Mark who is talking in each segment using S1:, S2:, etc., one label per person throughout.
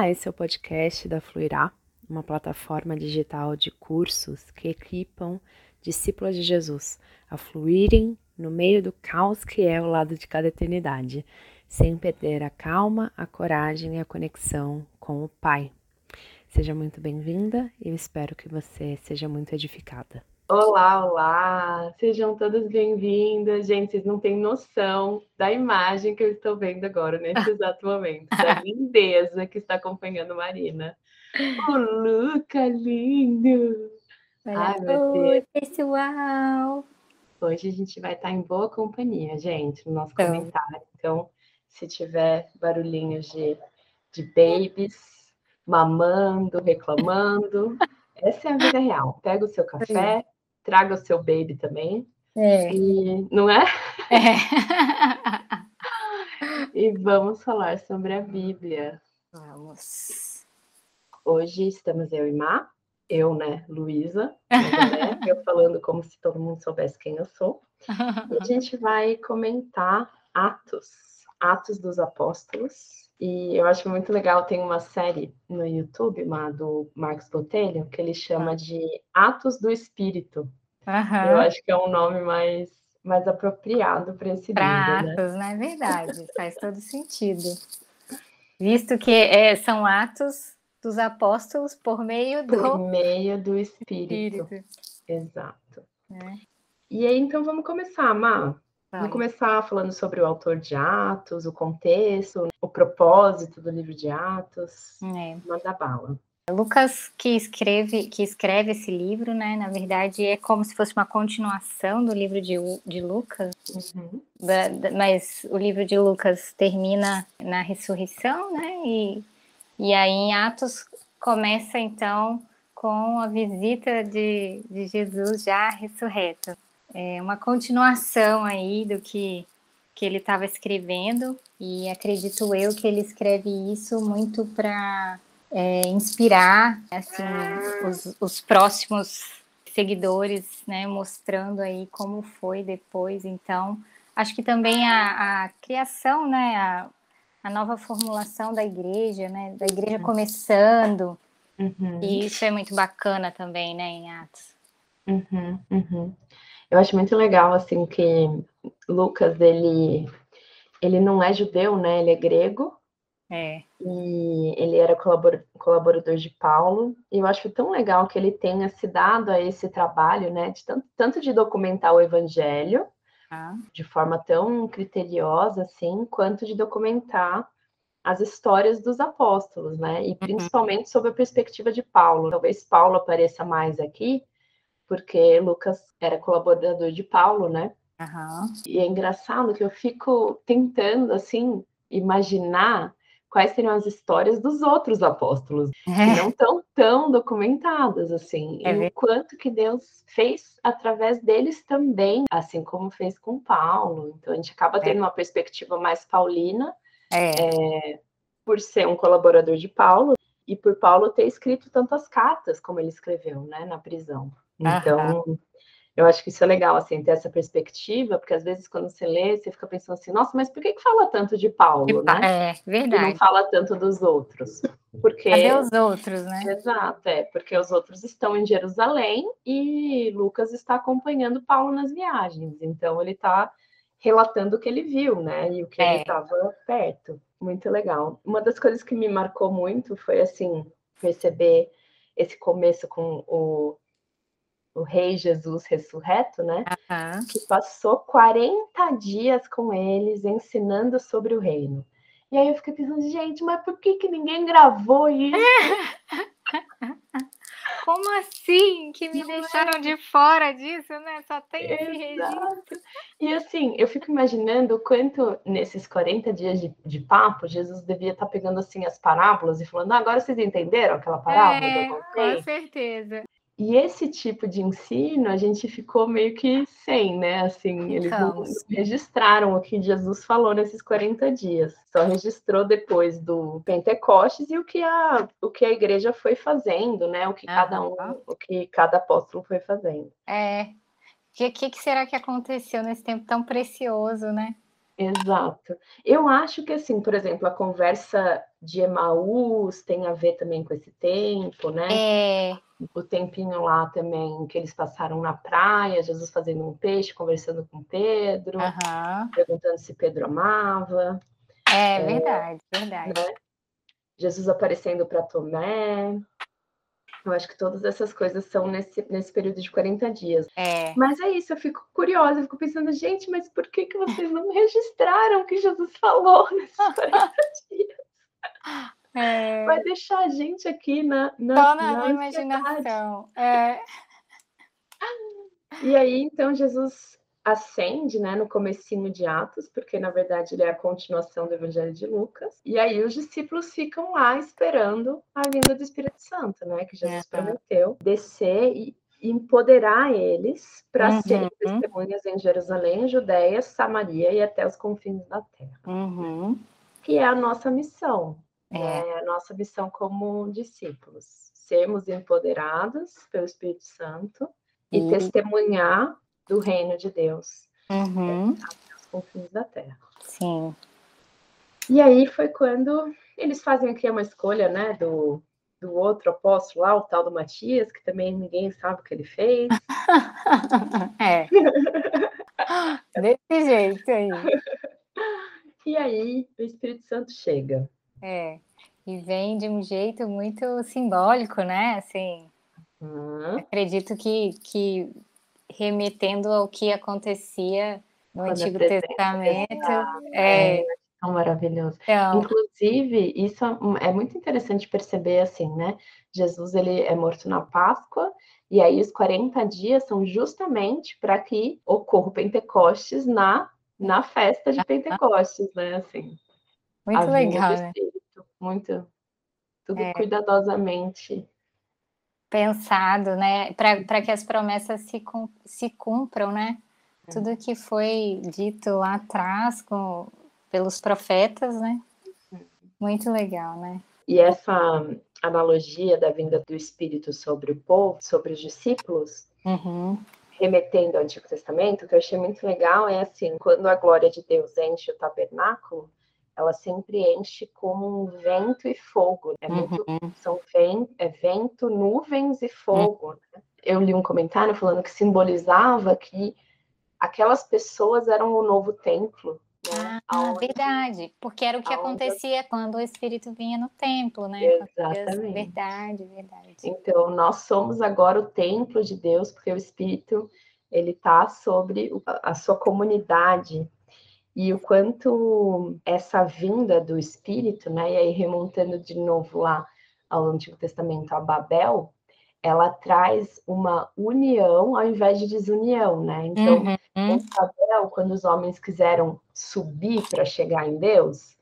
S1: Olá, esse é o podcast da Fluirá, uma plataforma digital de cursos que equipam discípulos de Jesus a fluírem no meio do caos que é o lado de cada eternidade, sem perder a calma, a coragem e a conexão com o Pai. Seja muito bem-vinda e eu espero que você seja muito edificada.
S2: Olá, olá! Sejam todas bem-vindas. Gente, vocês não têm noção da imagem que eu estou vendo agora, nesse exato momento, da lindeza que está acompanhando Marina. O Luca lindo!
S3: Ai, Oi, pessoal!
S2: Hoje a gente vai estar em boa companhia, gente, no nosso então. comentário. Então, se tiver barulhinhos de, de babies mamando, reclamando, essa é a vida real. Pega o seu café, traga o seu baby também.
S3: É.
S2: E, não é?
S3: É.
S2: e vamos falar sobre a Bíblia.
S3: Vamos.
S2: Hoje estamos eu e Má, eu, né, Luísa, né, eu falando como se todo mundo soubesse quem eu sou. E a gente vai comentar Atos, Atos dos Apóstolos. E eu acho muito legal, tem uma série no YouTube, uma do Marcos Botelho, que ele chama de Atos do Espírito.
S3: Uhum.
S2: Eu acho que é um nome mais, mais apropriado para esse
S3: pra
S2: livro,
S3: atos, né? É verdade, faz todo sentido. Visto que é, são atos dos apóstolos por meio do...
S2: Por meio do Espírito.
S3: Espírito.
S2: Exato.
S3: É.
S2: E aí, então, vamos começar, Má. Vamos começar falando sobre o autor de Atos, o contexto, o propósito do livro de Atos.
S3: É.
S2: Manda bala.
S3: Lucas que escreve, que escreve esse livro, né? Na verdade, é como se fosse uma continuação do livro de, de Lucas.
S2: Uhum.
S3: Da, da, mas o livro de Lucas termina na ressurreição, né? E, e aí em Atos começa então com a visita de, de Jesus já ressurreto. É uma continuação aí do que, que ele estava escrevendo, e acredito eu que ele escreve isso muito para é, inspirar assim, os, os, próximos seguidores, né, mostrando aí como foi depois. Então, acho que também a, a criação, né, a, a, nova formulação da igreja, né, da igreja uhum. começando,
S2: uhum.
S3: e isso é muito bacana também, né, em Atos.
S2: Uhum, uhum. Eu acho muito legal, assim, que Lucas, ele, ele não é judeu, né, ele é grego,
S3: é.
S2: E ele era colaborador de Paulo. E eu acho tão legal que ele tenha se dado a esse trabalho, né? De tanto, tanto de documentar o evangelho
S3: ah.
S2: de forma tão criteriosa, assim, quanto de documentar as histórias dos apóstolos, né? E uhum. principalmente uhum. sob a perspectiva de Paulo. Talvez Paulo apareça mais aqui, porque Lucas era colaborador de Paulo, né?
S3: Uhum.
S2: E é engraçado que eu fico tentando, assim, imaginar quais seriam as histórias dos outros apóstolos,
S3: é.
S2: que não estão tão documentadas assim,
S3: é
S2: e o quanto que Deus fez através deles também, assim como fez com Paulo. Então a gente acaba é. tendo é. uma perspectiva mais paulina,
S3: é.
S2: é. por ser um colaborador de Paulo e por Paulo ter escrito tantas cartas como ele escreveu, né, na prisão. Então. Eu acho que isso é legal, assim, ter essa perspectiva, porque às vezes quando você lê, você fica pensando assim, nossa, mas por que, que fala tanto de Paulo,
S3: né? É, verdade.
S2: E não fala tanto dos outros. Porque...
S3: Cadê os outros, né?
S2: Exato, é, porque os outros estão em Jerusalém e Lucas está acompanhando Paulo nas viagens, então ele está relatando o que ele viu, né? E o que é. ele estava perto. Muito legal. Uma das coisas que me marcou muito foi, assim, perceber esse começo com o o Rei Jesus ressurreto, né?
S3: Uhum.
S2: Que passou 40 dias com eles ensinando sobre o reino. E aí eu fiquei pensando, gente, mas por que, que ninguém gravou isso?
S3: Como assim? Que me Não deixaram é? de fora disso, né? Só tem esse registro.
S2: E assim, eu fico imaginando o quanto nesses 40 dias de, de papo, Jesus devia estar tá pegando assim as parábolas e falando, ah, agora vocês entenderam aquela parábola
S3: é? Com certeza.
S2: E esse tipo de ensino a gente ficou meio que sem, né? Assim, eles não registraram o que Jesus falou nesses 40 dias. Só registrou depois do Pentecostes e o que a, o que a igreja foi fazendo, né? O que cada um, o que cada apóstolo foi fazendo.
S3: É. O que, que, que será que aconteceu nesse tempo tão precioso, né?
S2: Exato. Eu acho que, assim, por exemplo, a conversa de Emaús tem a ver também com esse tempo, né?
S3: É.
S2: O tempinho lá também que eles passaram na praia, Jesus fazendo um peixe, conversando com Pedro,
S3: Aham.
S2: perguntando se Pedro amava.
S3: É verdade, verdade.
S2: né? Jesus aparecendo para Tomé. Eu acho que todas essas coisas são nesse, nesse período de 40 dias.
S3: É.
S2: Mas é isso, eu fico curiosa, eu fico pensando, gente, mas por que, que vocês não registraram o que Jesus falou nesses 40 dias?
S3: É.
S2: Vai deixar a gente aqui na, na,
S3: Só na,
S2: na
S3: imaginação. É.
S2: E aí, então, Jesus ascende, né, no comecinho de Atos, porque na verdade ele é a continuação do Evangelho de Lucas. E aí os discípulos ficam lá esperando a vinda do Espírito Santo, né, que Jesus
S3: Uhum.
S2: prometeu descer e empoderar eles para
S3: Uhum.
S2: serem testemunhas em Jerusalém, Judéia, Samaria e até os confins da terra.
S3: Uhum.
S2: Que é a nossa missão,
S3: É.
S2: né, a nossa missão como discípulos, sermos empoderados pelo Espírito Santo e
S3: E-
S2: testemunhar do reino de Deus
S3: Uhum.
S2: aos confins da terra.
S3: Sim.
S2: E aí foi quando eles fazem aqui uma escolha, né, do, do outro apóstolo lá, o tal do Matias, que também ninguém sabe o que ele fez.
S3: É. Desse jeito aí.
S2: E aí o Espírito Santo chega.
S3: É. E vem de um jeito muito simbólico, né? Assim,
S2: Hum,
S3: acredito que, que remetendo ao que acontecia no
S2: Quando
S3: Antigo
S2: apresenta,
S3: Testamento. É,
S2: tão maravilhoso.
S3: então,
S2: Inclusive, isso é é muito interessante perceber assim, né? Jesus ele é morto na Páscoa, e aí os 40 dias são justamente para que ocorra o Pentecostes na, na festa de Pentecostes, né? Assim,
S3: muito legal,
S2: do
S3: né?
S2: Muito, tudo
S3: É.
S2: cuidadosamente.
S3: Pensado, né? Para que as promessas se, se cumpram, né? Tudo que foi dito lá atrás com, pelos profetas, né? Muito legal, né?
S2: E essa analogia da vinda do Espírito sobre o povo, sobre os discípulos,
S3: Uhum.
S2: remetendo ao Antigo Testamento, que eu achei muito legal é assim, quando a glória de Deus enche o tabernáculo, ela sempre enche como um vento e fogo. É muito, são ven, é vento, nuvens e fogo. né? Eu li um comentário falando que simbolizava que aquelas pessoas eram o novo templo. Né?
S3: Ah,
S2: Aonde-
S3: verdade. Porque era o que
S2: aonde-
S3: acontecia quando o Espírito vinha no templo, né?
S2: Exatamente.
S3: Verdade, verdade.
S2: Então, nós somos agora o templo de Deus, porque o Espírito ele está sobre a sua comunidade e o quanto essa vinda do Espírito, né? E aí remontando de novo lá ao Antigo Testamento a Babel, ela traz uma união ao invés de desunião, né? Então,
S3: Uhum.
S2: em Babel, quando os homens quiseram subir para chegar em Deus,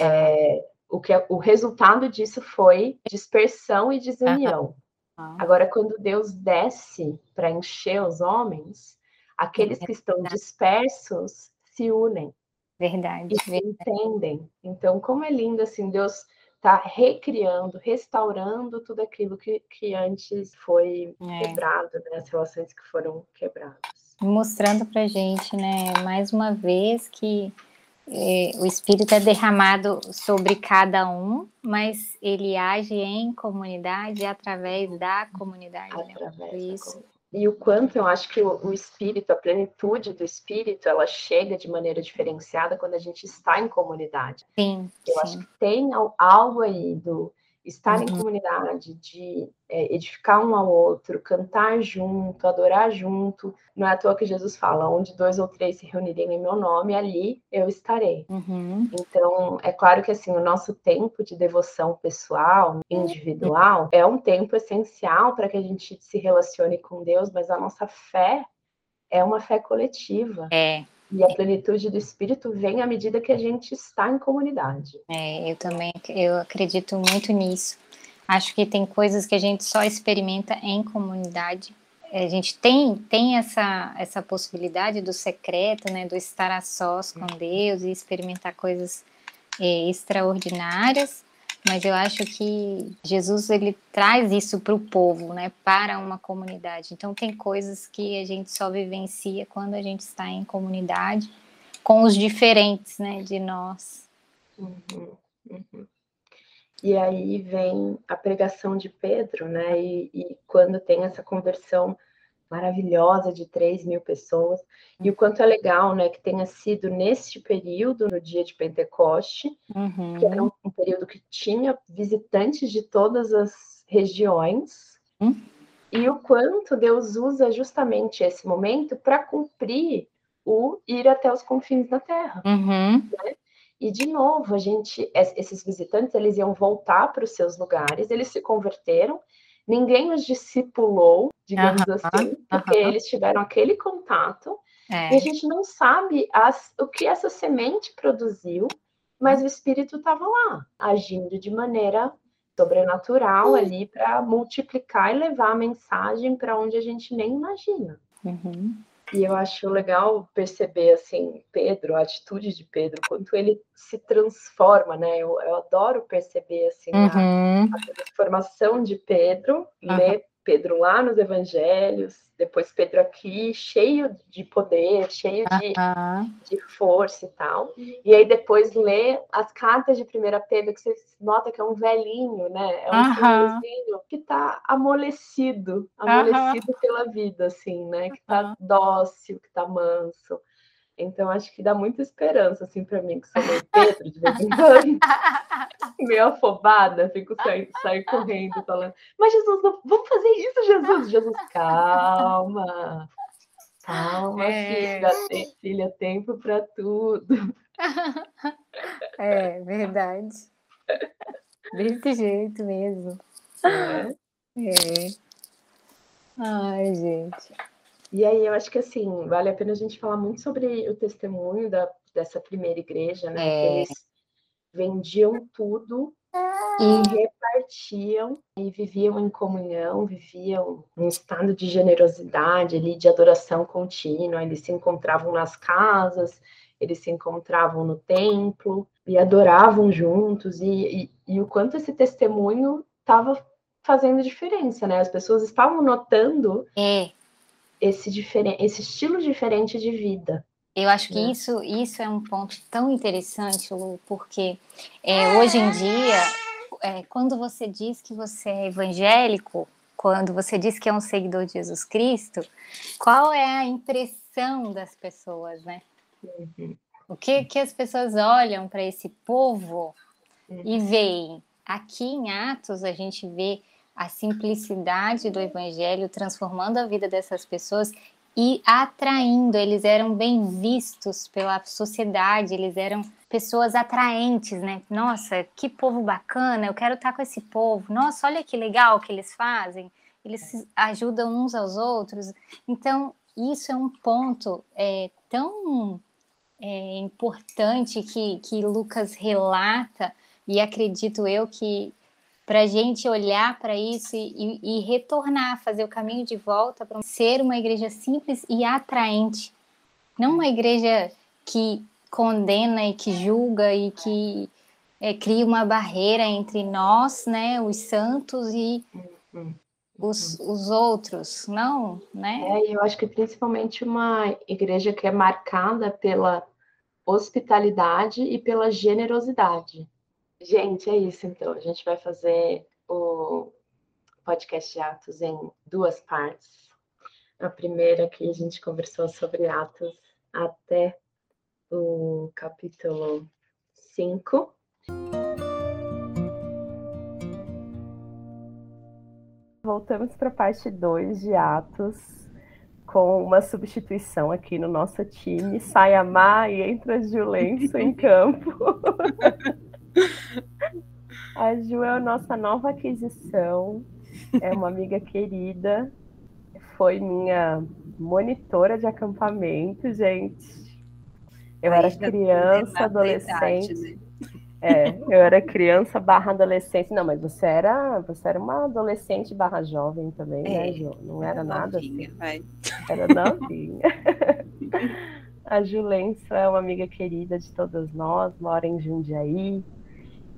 S2: é, o, que, o resultado disso foi dispersão e desunião.
S3: Aham.
S2: Agora, quando Deus desce para encher os homens, aqueles que estão dispersos se unem
S3: Verdade.
S2: e se entendem. Então, como é lindo assim, Deus está recriando, restaurando tudo aquilo que, que antes foi
S3: É.
S2: quebrado, né? as relações que foram quebradas.
S3: mostrando pra gente, né, mais uma vez que eh, o Espírito é derramado sobre cada um, mas ele age em comunidade através da comunidade. Né?
S2: através da
S3: Isso.
S2: comunidade. E o quanto eu acho que o, o espírito, a plenitude do espírito, ela chega de maneira diferenciada quando a gente está em comunidade.
S3: Sim,
S2: Eu acho
S3: sim.
S2: que tem al- algo aí do estar em
S3: Uhum.
S2: comunidade, de é, edificar um ao outro, cantar junto, adorar junto. Não é à toa que Jesus fala: onde dois ou três se reunirem em meu nome, ali eu estarei.
S3: Uhum.
S2: Então, é claro que assim, o nosso tempo de devoção pessoal, individual, é um tempo essencial para que a gente se relacione com Deus, mas a nossa fé é uma fé coletiva.
S3: É,
S2: E a plenitude do Espírito vem à medida que a gente está em comunidade.
S3: é, eu também eu acredito muito nisso. Acho que tem coisas que a gente só experimenta em comunidade. A gente tem, tem essa, essa possibilidade do secreto, né, do estar a sós com Deus e experimentar coisas eh, extraordinárias, mas eu acho que Jesus ele traz isso para o povo, né, para uma comunidade. Então tem coisas que a gente só vivencia quando a gente está em comunidade com os diferentes, né, de nós.
S2: Uhum, uhum. E aí vem a pregação de Pedro, né? E, e, quando tem essa conversão maravilhosa de 3 mil pessoas, e o quanto é legal, né, que tenha sido neste período, no dia de Pentecoste, uhum. que era um, um, período que tinha visitantes de todas as regiões, uhum. e o quanto Deus usa justamente esse momento para cumprir o ir até os confins da terra. Uhum. Né? E de novo, a gente, esses visitantes, eles iam voltar para os seus lugares, eles se converteram, ninguém os discipulou, digamos assim, porque eles tiveram aquele contato, é. e a gente não sabe as, o que essa semente produziu, mas o Espírito estava lá, agindo de maneira sobrenatural ali para multiplicar e levar a mensagem para onde a gente nem imagina. Uhum. E eu acho legal perceber, assim, Pedro, a atitude de Pedro, quanto ele se transforma, né? Eu, eu adoro perceber, assim, uhum. a, a, transformação de Pedro, uhum. ler Pedro lá nos evangelhos, depois Pedro aqui, cheio de poder, cheio de, de força e tal. E aí depois lê as cartas de 1 Pedro, que você nota que é um velhinho, né? É um senhorzinho que tá amolecido, amolecido pela vida, assim, né? Que tá dócil, que tá manso. Então, acho que dá muita esperança, assim, para mim, que sou meio Pedro de vez em quando, meio afobada, fico sair, sair correndo, falando, mas Jesus, não, vamos fazer isso, Jesus! Jesus, calma, calma, é... filha, filha, tempo para tudo.
S3: É, verdade. Desse jeito mesmo. É. é. Ai, gente.
S2: E aí eu acho que assim, vale a pena a gente falar muito sobre o testemunho da, dessa primeira igreja, né? É. Eles vendiam tudo e repartiam e viviam em comunhão, viviam em estado de generosidade ali, de adoração contínua. Eles se encontravam nas casas, eles se encontravam no templo e adoravam juntos. E, e, e o quanto esse testemunho estava fazendo diferença, né? As pessoas estavam notando é esse, esse estilo diferente de vida.
S3: Eu acho que né? isso, isso é um ponto tão interessante, Lu, porque é, hoje em dia, é, quando você diz que você é evangélico, quando você diz que é um seguidor de Jesus Cristo, qual é a impressão das pessoas, né? Uhum. O que, que as pessoas olham para esse povo uhum. e veem? Aqui em Atos, a gente vê a simplicidade do evangelho transformando a vida dessas pessoas e atraindo, eles eram bem vistos pela sociedade, eles eram pessoas atraentes, né? Nossa, que povo bacana, eu quero estar com esse povo. Nossa, olha que legal que eles fazem. Eles ajudam uns aos outros. Então, isso é um ponto é, tão é, importante que, que Lucas relata, e acredito eu que para a gente olhar para isso e, e, retornar, fazer o caminho de volta para ser uma igreja simples e atraente. Não uma igreja que condena e que julga e que é, cria uma barreira entre nós, né, os santos e os, os outros, não, né?
S2: É, eu acho que principalmente uma igreja que é marcada pela hospitalidade e pela generosidade. Gente, é isso então. A gente vai fazer o podcast de Atos em duas partes. A primeira que a gente conversou sobre Atos até o capítulo 5. Voltamos para a parte 2 de Atos, com uma substituição aqui no nosso time. Sai a Má e entra a Julenço em campo. A Ju é a nossa nova aquisição, é uma amiga querida, foi minha monitora de acampamento, gente. Eu Aí era criança, adolescente. Idade, né? É, eu era criança barra adolescente. Não, mas você era, você era uma adolescente barra jovem também, né, é, né, Ju? Não era, era nada novinha, assim. Era novinha. A Julença é uma amiga querida de todas nós, mora em Jundiaí,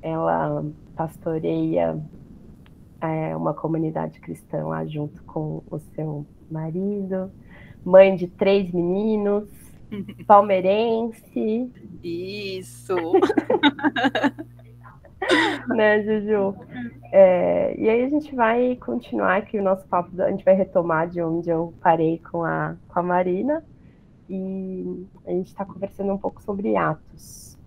S2: ela pastoreia é, uma comunidade cristã lá junto com o seu marido, mãe de três meninos, palmeirense.
S4: Isso.
S2: né, Juju? É, e aí a gente vai continuar aqui o nosso papo, a gente vai retomar de onde eu parei com a, com a Marina. E a gente está conversando um pouco sobre Atos.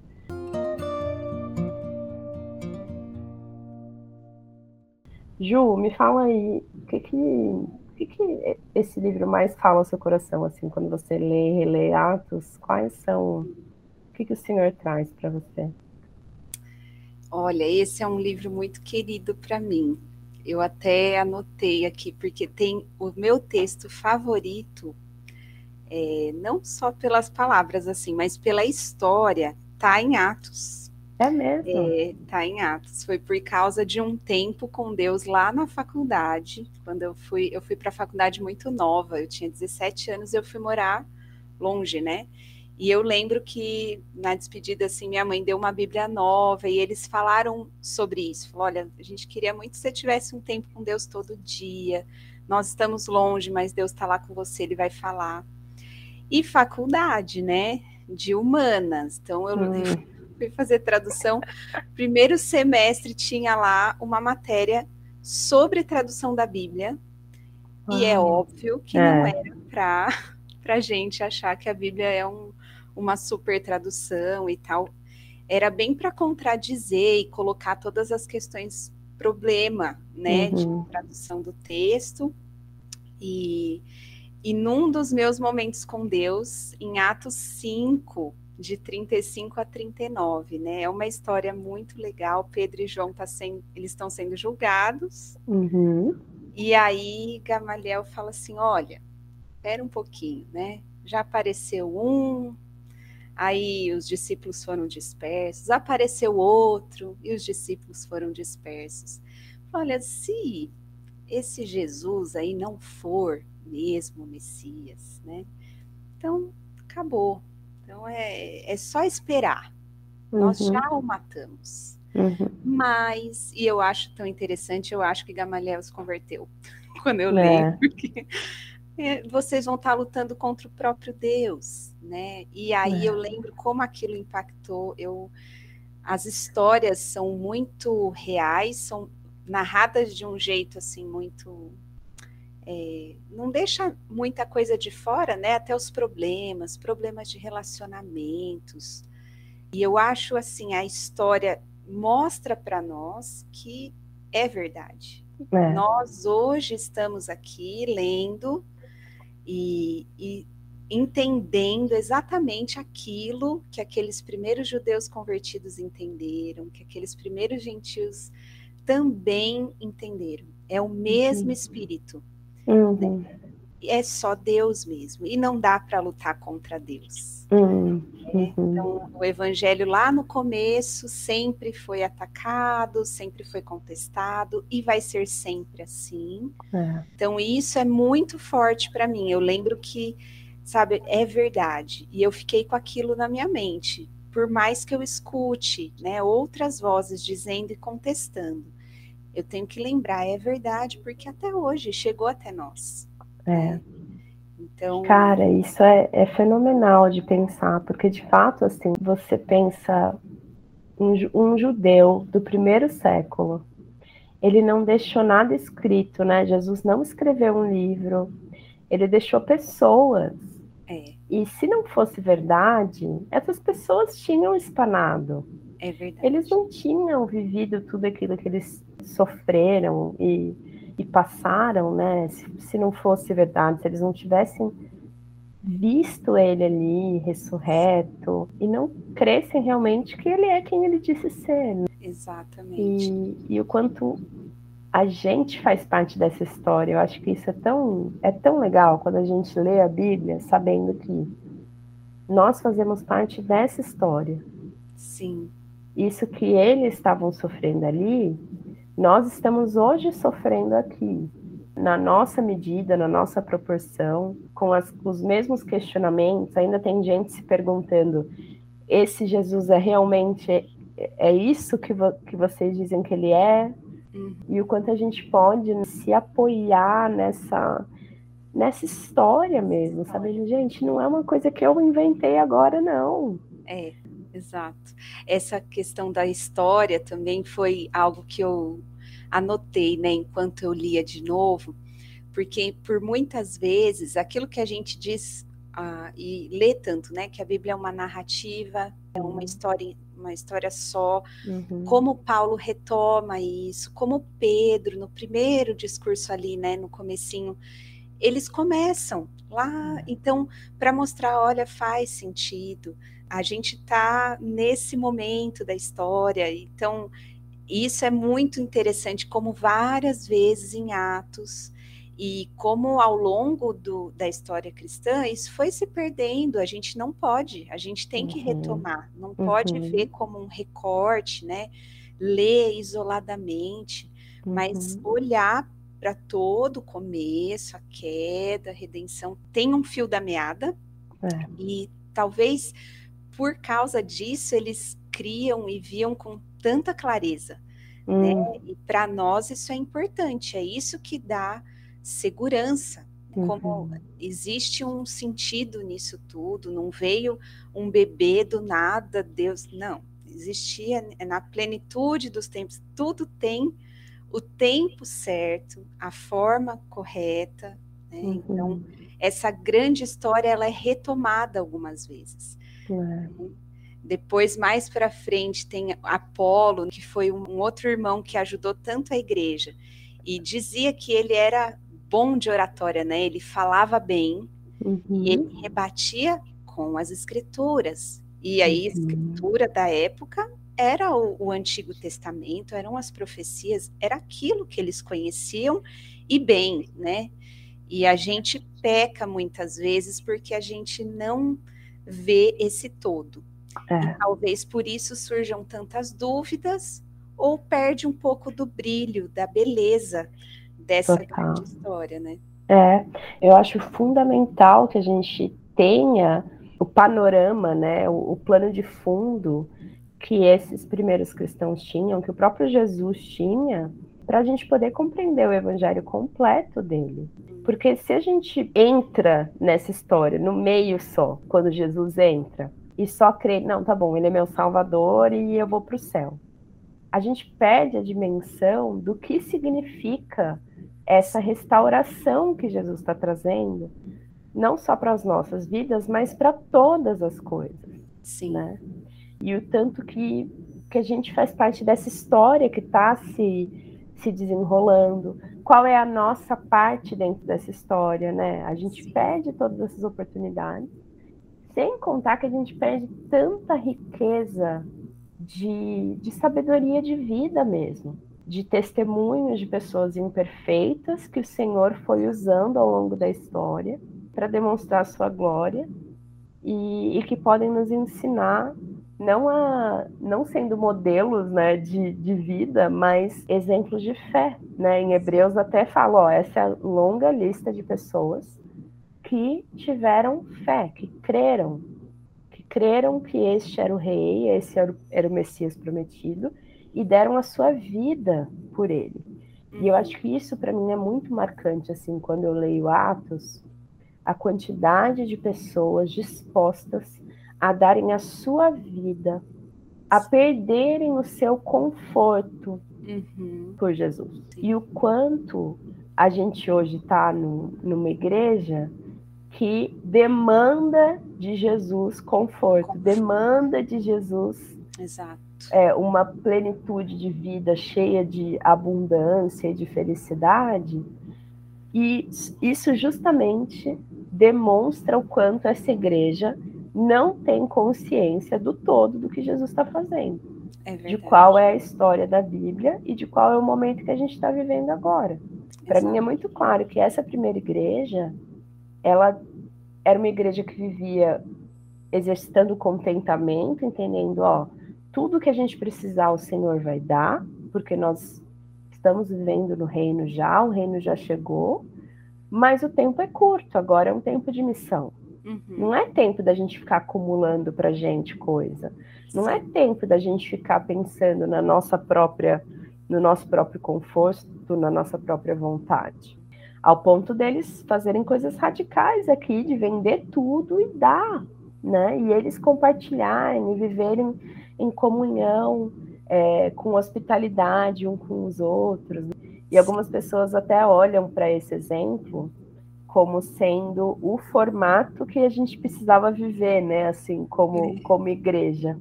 S2: Ju, me fala aí, o que que, o que que esse livro mais fala ao seu coração, assim, quando você lê e relê Atos? Quais são, o que que o Senhor traz para você?
S4: Olha, esse é um livro muito querido para mim. Eu até anotei aqui, porque tem o meu texto favorito, é, não só pelas palavras, assim, mas pela história, tá em Atos.
S2: É mesmo?
S4: É, tá em Atos. Foi por causa de um tempo com Deus lá na faculdade. Quando eu fui, eu fui para a faculdade muito nova, eu tinha 17 anos, eu fui morar longe, né? E eu lembro que na despedida, assim, minha mãe deu uma Bíblia nova e eles falaram sobre isso. Falou, olha, a gente queria muito que você tivesse um tempo com Deus todo dia. Nós estamos longe, mas Deus está lá com você, Ele vai falar. E faculdade, né? De humanas. Então eu hum. Fui fazer tradução. Primeiro semestre tinha lá uma matéria sobre tradução da Bíblia. E é óbvio que é. não era para para gente achar que a Bíblia é um, uma super tradução e tal. Era bem para contradizer e colocar todas as questões problema, né, uhum. de tradução do texto. E, e num dos meus momentos com Deus, em Atos 5, de 35 a 39, né? É uma história muito legal. Pedro e João tá sendo, eles estão sendo julgados.
S2: Uhum.
S4: E aí Gamaliel fala assim: olha, espera um pouquinho, né? Já apareceu um, Aí os discípulos foram dispersos, apareceu outro e os discípulos foram dispersos. Olha, se esse Jesus aí não for mesmo o Messias, né? Então, acabou. Então é, é só esperar. Uhum. Nós já o matamos.
S2: Uhum.
S4: Mas, e eu acho tão interessante, eu acho que Gamaliel se converteu quando eu é. leio, porque é, vocês vão estar lutando contra o próprio Deus, né? E aí é. eu lembro como aquilo impactou. Eu, as histórias são muito reais, são narradas de um jeito assim muito é, não deixa muita coisa de fora, né? Até os problemas, problemas de relacionamentos. E eu acho assim, a história mostra para nós que é verdade. É. Nós hoje estamos aqui lendo e, e entendendo exatamente aquilo que aqueles primeiros judeus convertidos entenderam, que aqueles primeiros gentios também entenderam. É o mesmo uhum. espírito.
S2: Uhum.
S4: É só Deus mesmo. E não dá para lutar contra Deus.
S2: Uhum.
S4: É, então, o evangelho lá no começo sempre foi atacado, sempre foi contestado e vai ser sempre assim.
S2: É.
S4: Então, isso é muito forte para mim. Eu lembro que, sabe, é verdade. E eu fiquei com aquilo na minha mente. Por mais que eu escute né, outras vozes dizendo e contestando, eu tenho que lembrar, é verdade, porque até hoje chegou até nós.
S2: É. Então... Cara, isso é, é fenomenal de pensar, porque de fato, assim, você pensa um, um judeu do primeiro século, ele não deixou nada escrito, né? Jesus não escreveu um livro, ele deixou pessoas.
S4: É.
S2: E se não fosse verdade, essas pessoas tinham espanado.
S4: É verdade.
S2: Eles não tinham vivido tudo aquilo que eles sofreram e e passaram, né? Se, se não fosse verdade, se eles não tivessem visto ele ali ressurreto e não crescem realmente que ele é quem ele disse ser. Né?
S4: Exatamente.
S2: E, e, o quanto a gente faz parte dessa história, eu acho que isso é tão, é tão legal quando a gente lê a Bíblia sabendo que nós fazemos parte dessa história.
S4: Sim.
S2: Isso que eles estavam sofrendo ali, nós estamos hoje sofrendo aqui, na nossa medida, na nossa proporção, com as, os mesmos questionamentos. Ainda tem gente se perguntando: esse Jesus é realmente é isso que, vo, que vocês dizem que ele é? E o quanto a gente pode se apoiar nessa nessa história mesmo, sabe? Gente, não é uma coisa que eu inventei agora, não.
S4: É, exato. Essa questão da história também foi algo que eu anotei, né, enquanto eu lia de novo, porque por muitas vezes aquilo que a gente diz ah, e lê tanto, né, que a Bíblia é uma narrativa, é uma uhum. história, uma história só, uhum. como Paulo retoma isso, como Pedro no primeiro discurso ali, né, no comecinho, eles começam lá, é. então para mostrar, olha, faz sentido. A gente está nesse momento da história, então isso é muito interessante, como várias vezes em Atos, e como ao longo do, da história cristã isso foi se perdendo, a gente não pode, a gente tem que uhum. retomar, não pode uhum. ver como um recorte, né? Ler isoladamente, uhum. mas olhar para todo o começo, a queda, a redenção, tem um fio da meada, é. e talvez por causa disso eles criam e viam com tanta clareza. Né? Hum. E para nós isso é importante, é isso que dá segurança. Como uhum. existe um sentido nisso tudo, não veio um bebê do nada, Deus, não. Existia é na plenitude dos tempos, tudo tem o tempo certo, a forma correta. Né? Uhum. Então, essa grande história ela é retomada algumas vezes. Uhum. Depois, mais para frente, tem Apolo, que foi um outro irmão que ajudou tanto a igreja. E dizia que ele era bom de oratória, né? Ele falava bem uhum. e ele rebatia com as escrituras. E aí, a uhum. escritura da época era o, o, Antigo Testamento, eram as profecias, era aquilo que eles conheciam e bem, né? E a gente peca muitas vezes porque a gente não vê esse todo. É. talvez por isso surjam tantas dúvidas ou perde um pouco do brilho, da beleza dessa grande história, né?
S2: É, eu acho fundamental que a gente tenha o panorama, né, o, o plano de fundo que esses primeiros cristãos tinham, que o próprio Jesus tinha, para a gente poder compreender o evangelho completo dele. Porque se a gente entra nessa história no meio só, quando Jesus entra, e só crer, não, tá bom, ele é meu salvador e eu vou para o céu. A gente perde a dimensão do que significa essa restauração que Jesus está trazendo, não só para as nossas vidas, mas para todas as coisas. Sim. Né? E o tanto que, que a gente faz parte dessa história que está se, se desenrolando, qual é a nossa parte dentro dessa história, né? A gente Sim. perde todas essas oportunidades sem contar que a gente perde tanta riqueza de, de sabedoria de vida mesmo, de testemunhos de pessoas imperfeitas que o Senhor foi usando ao longo da história para demonstrar a sua glória e, e, que podem nos ensinar não a não sendo modelos né, de, de vida, mas exemplos de fé. Né? Em Hebreus até fala, ó, essa é longa lista de pessoas que tiveram fé, que creram, que creram que este era o rei, esse era o, era o Messias prometido, e deram a sua vida por ele. E eu acho que isso para mim é muito marcante, assim, quando eu leio Atos, a quantidade de pessoas dispostas a darem a sua vida, a perderem o seu conforto uhum. por Jesus. E o quanto a gente hoje está numa igreja que demanda de Jesus conforto, conforto. demanda de Jesus
S4: Exato.
S2: É, uma plenitude de vida cheia de abundância e de felicidade. E isso justamente demonstra o quanto essa igreja não tem consciência do todo do que Jesus está fazendo. É de qual é a história da Bíblia e de qual é o momento que a gente está vivendo agora. Para mim é muito claro que essa primeira igreja ela era uma igreja que vivia exercitando contentamento, entendendo, ó, tudo que a gente precisar o Senhor vai dar, porque nós estamos vivendo no reino já, o reino já chegou, mas o tempo é curto, agora é um tempo de missão. Uhum. Não é tempo da gente ficar acumulando para gente coisa. Não é tempo da gente ficar pensando na nossa própria, no nosso próprio conforto, na nossa própria vontade. ao ponto deles fazerem coisas radicais aqui, de vender tudo e dar, né? E eles compartilharem e viverem em comunhão, é, com hospitalidade um com os outros. E algumas pessoas até olham para esse exemplo como sendo o formato que a gente precisava viver, né? Assim, como, como igreja.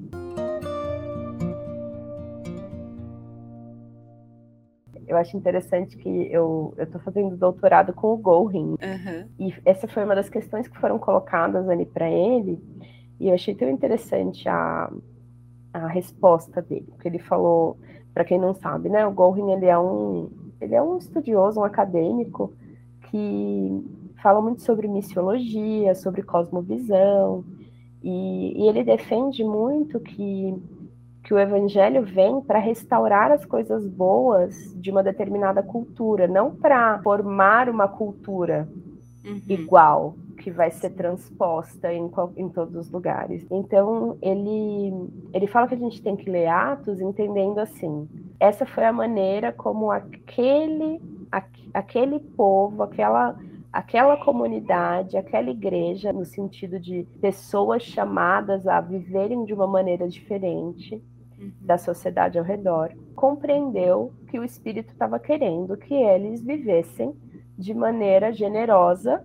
S2: eu acho interessante que eu estou fazendo doutorado com o Golding. Uhum. E essa foi uma das questões que foram colocadas ali para ele. E eu achei tão interessante a, a resposta dele. Porque ele falou, para quem não sabe, né? O Golding, ele é um, ele é um estudioso, um acadêmico que fala muito sobre missiologia, sobre cosmovisão. E, e ele defende muito que que o evangelho vem para restaurar as coisas boas de uma determinada cultura, não para formar uma cultura uhum. igual que vai ser transposta em, em todos os lugares. Então ele ele fala que a gente tem que ler Atos entendendo assim. Essa foi a maneira como aquele aquele povo, aquela aquela comunidade, aquela igreja, no sentido de pessoas chamadas a viverem de uma maneira diferente, Uhum. da sociedade ao redor, compreendeu que o Espírito estava querendo que eles vivessem de maneira generosa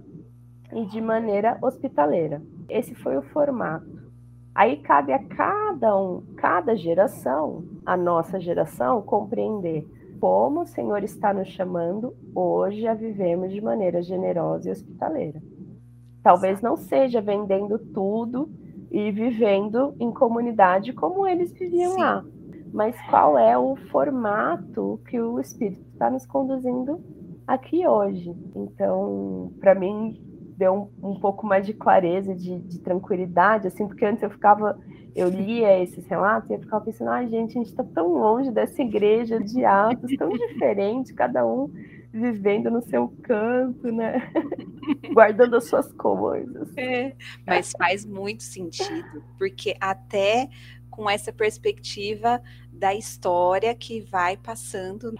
S2: e de maneira hospitaleira. Esse foi o formato. Aí cabe a cada um, cada geração, a nossa geração, compreender como o Senhor está nos chamando hoje a vivermos de maneira generosa e hospitaleira. Talvez não seja vendendo tudo e vivendo em comunidade como eles viviam Sim. lá. Mas qual é o formato que o Espírito está nos conduzindo aqui hoje? Então, para mim, deu um, um, pouco mais de clareza, de, de, tranquilidade, assim, porque antes eu ficava, eu lia esses relatos e eu ficava pensando, ah, gente, a gente está tão longe dessa igreja de Atos, tão diferente, cada um vivendo no seu canto, né? Guardando as suas coisas.
S4: É, mas faz muito sentido, porque até com essa perspectiva da história que vai passando,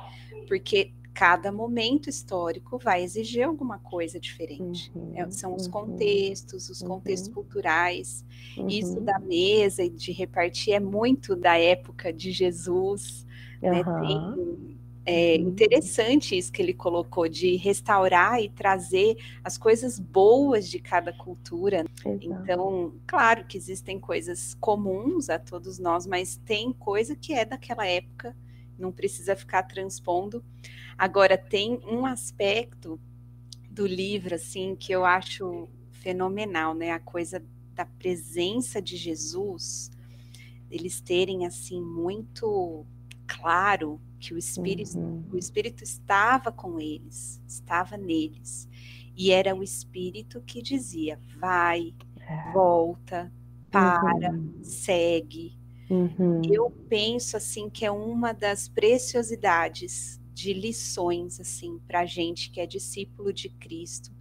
S4: porque cada momento histórico vai exigir alguma coisa diferente. Uhum, é, são os uhum, contextos, os contextos uhum, culturais. Isso uhum. da mesa e de repartir é muito da época de Jesus. Né? Tem é uhum. interessante isso que ele colocou de restaurar e trazer as coisas boas de cada cultura. Exato. Então, claro que existem coisas comuns a todos nós, mas tem coisa que é daquela época, não precisa ficar transpondo. Agora, tem um aspecto do livro assim que eu acho fenomenal, né? A coisa da presença de Jesus, eles terem assim muito claro que o Espírito, uhum. o Espírito estava com eles, estava neles. E era o Espírito que dizia: vai, é. volta, para, uhum. segue. Uhum. Eu penso assim que é uma das preciosidades de lições assim para a gente que é discípulo de Cristo.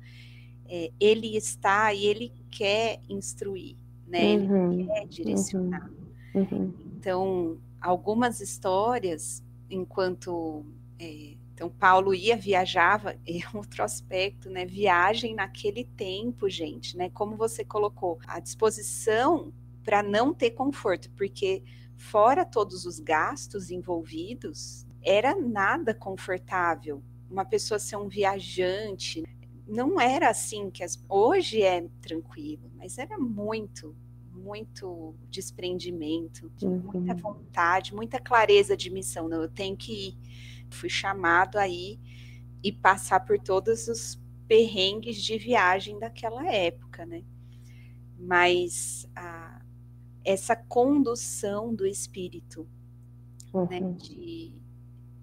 S4: É, ele está e ele quer instruir, né? Ele uhum. quer direcionar. Uhum. Uhum. Então, algumas histórias enquanto é, então Paulo ia viajava é outro aspecto, né? Viagem naquele tempo, gente, né? Como você colocou, a disposição para não ter conforto, porque fora todos os gastos envolvidos, era nada confortável. Uma pessoa ser um viajante, não era assim que as hoje é tranquilo, mas era muito muito desprendimento, de uhum. muita vontade, muita clareza de missão. Não, eu tenho que ir. Fui chamado aí e passar por todos os perrengues de viagem daquela época, né? Mas a, essa condução do espírito, né, uhum. né? De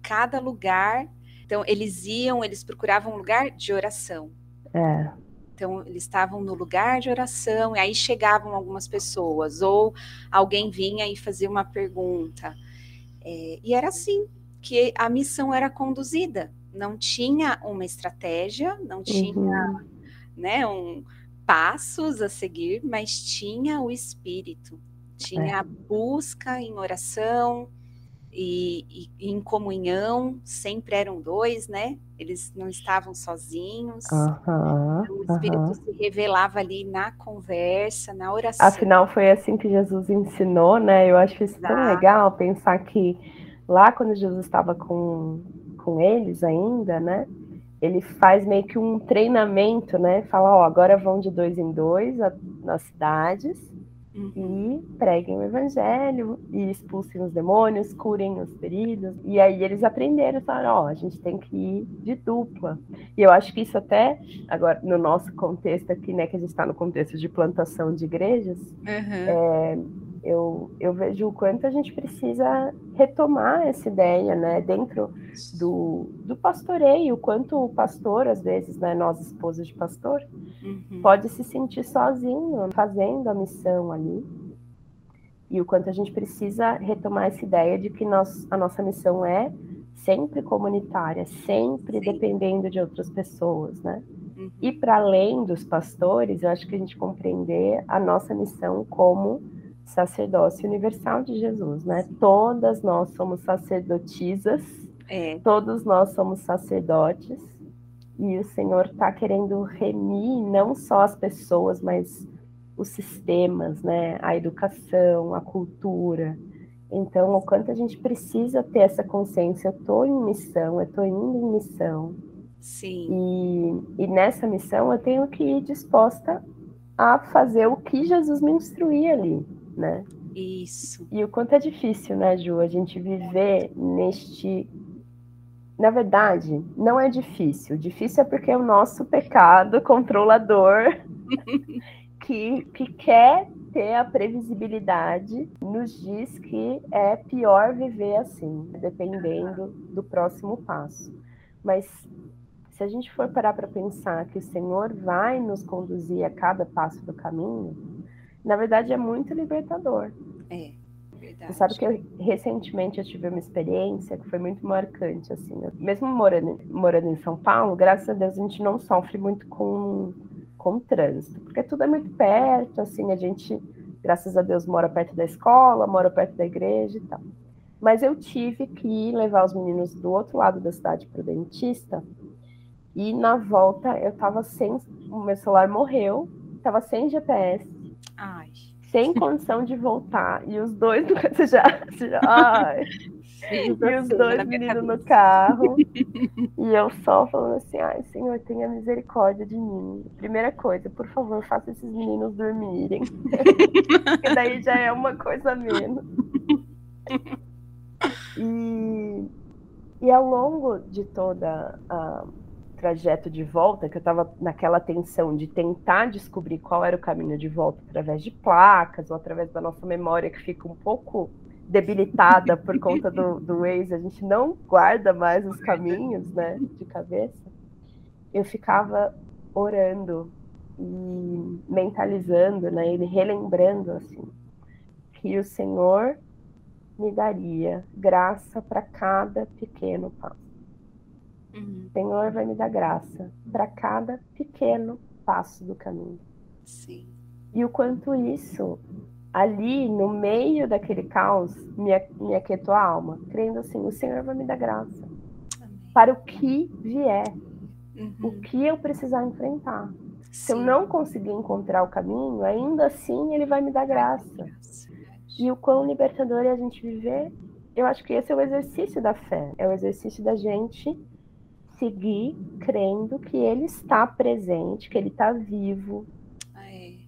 S4: cada lugar. Então, eles iam, eles procuravam um lugar de oração. É. Então, eles estavam no lugar de oração, e aí chegavam algumas pessoas, ou alguém vinha e fazia uma pergunta. É, e era assim que a missão era conduzida. Não tinha uma estratégia, não tinha uhum. né, um, passos a seguir, mas tinha o espírito, tinha é. a busca em oração, e, e, em comunhão, sempre eram dois, né? Eles não estavam sozinhos.
S2: Uhum,
S4: então, o Espírito
S2: uhum.
S4: se revelava ali na conversa, na oração.
S2: Afinal, foi assim que Jesus ensinou, né? Eu acho isso Exato. tão legal pensar que lá quando Jesus estava com, com eles ainda, né? Ele faz meio que um treinamento, né? Fala, ó, agora vão de dois em dois a, nas cidades. E preguem o evangelho e expulsem os demônios, curem os feridos. E aí eles aprenderam, falaram, ó, a gente tem que ir de dupla. E eu acho que isso até, agora, no nosso contexto aqui, né, que a gente está no contexto de plantação de igrejas, uhum. é, eu, eu vejo o quanto a gente precisa retomar essa ideia, né, dentro do, do pastoreio, o quanto o pastor, às vezes, né, nós esposas de pastor, uhum. pode se sentir sozinho fazendo a missão ali, e o quanto a gente precisa retomar essa ideia de que nós, a nossa missão é sempre comunitária, sempre Sim. dependendo de outras pessoas, né? Uhum. E para além dos pastores, eu acho que a gente compreender a nossa missão como sacerdócio universal de Jesus, né? Todas nós somos sacerdotisas, é. todos nós somos sacerdotes, e o Senhor está querendo remir não só as pessoas, mas os sistemas, né? A educação, a cultura. Então, o quanto a gente precisa ter essa consciência, eu estou em missão, eu estou indo em missão.
S4: Sim.
S2: E, e nessa missão eu tenho que ir disposta a fazer o que Jesus me instruía ali né?
S4: Isso.
S2: E o quanto é difícil, né, Ju, a gente viver neste. Na verdade, não é difícil. Difícil é porque é o nosso pecado controlador que, que quer ter a previsibilidade nos diz que é pior viver assim, dependendo do próximo passo. Mas se a gente for parar para pensar que o Senhor vai nos conduzir a cada passo do caminho, na verdade é muito libertador.
S4: É. Verdade.
S2: Você sabe que eu, recentemente eu tive uma experiência que foi muito marcante, assim. Mesmo morando, morando em São Paulo, graças a Deus a gente não sofre muito com, com trânsito, porque tudo é muito perto, assim, a gente, graças a Deus, mora perto da escola, mora perto da igreja e tal. Mas eu tive que levar os meninos do outro lado da cidade para o dentista, e na volta eu tava sem. O meu celular morreu, tava sem GPS. Sem condição de voltar. E os dois. Você já. Já ai. e os dois meninos no carro. e eu só falando assim: ai, Senhor, tenha misericórdia de mim. Primeira coisa, por favor, faça esses meninos dormirem. Porque daí já é uma coisa a menos. E, e ao longo de toda a trajeto de volta, que eu estava naquela tensão de tentar descobrir qual era o caminho de volta através de placas ou através da nossa memória que fica um pouco debilitada por conta do, do Waze, a gente não guarda mais os caminhos, né, de cabeça. Eu ficava orando e mentalizando, né, e relembrando assim que o Senhor me daria graça para cada pequeno passo. Uhum. O Senhor vai me dar graça para cada pequeno passo do caminho.
S4: Sim.
S2: E o quanto isso, ali no meio daquele caos, me, me aquietou a alma, crendo assim: o Senhor vai me dar graça Amém. para o que vier, uhum. o que eu precisar enfrentar. Sim. Se eu não conseguir encontrar o caminho, ainda assim Ele vai me dar graça. E o quão libertador é a gente viver, eu acho que esse é o exercício da fé, é o exercício da gente seguir crendo que ele está presente, que ele está vivo,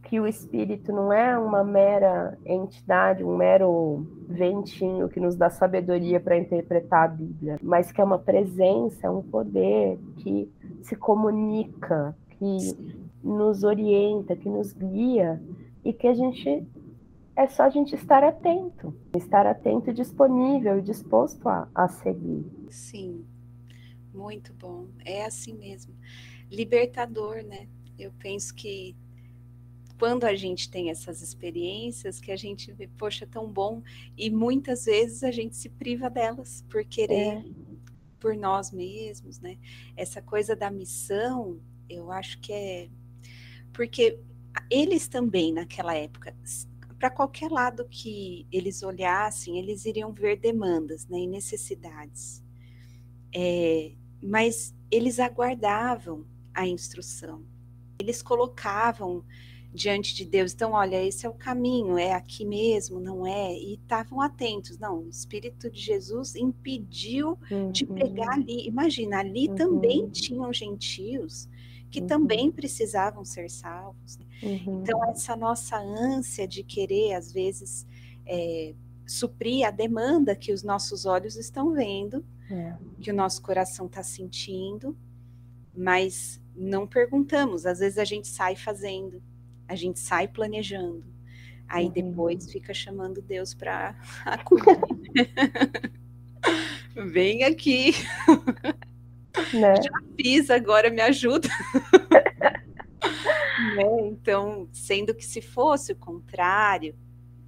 S2: que o espírito não é uma mera entidade, um mero ventinho que nos dá sabedoria para interpretar a Bíblia, mas que é uma presença, um poder que se comunica, que Sim. nos orienta, que nos guia e que a gente é só a gente estar atento, estar atento e disponível e disposto a, a seguir.
S4: Sim. Muito bom. É assim mesmo. Libertador, né? Eu penso que quando a gente tem essas experiências, que a gente vê, poxa, tão bom, e muitas vezes a gente se priva delas por querer, é. por nós mesmos, né? Essa coisa da missão, eu acho que é. Porque eles também, naquela época, para qualquer lado que eles olhassem, eles iriam ver demandas né, e necessidades. É, mas eles aguardavam a instrução, eles colocavam diante de Deus. Então, olha, esse é o caminho, é aqui mesmo, não é? E estavam atentos. Não, o Espírito de Jesus impediu uhum. de pregar ali. Imagina, ali uhum. também tinham gentios que uhum. também precisavam ser salvos. Né? Uhum. Então, essa nossa ânsia de querer, às vezes, é, suprir a demanda que os nossos olhos estão vendo, é. que o nosso coração está sentindo, mas não perguntamos. Às vezes a gente sai fazendo, a gente sai planejando, aí uhum. depois fica chamando Deus para acudir. Vem aqui. Né? Já fiz, agora me ajuda. né? Então, sendo que se fosse o contrário,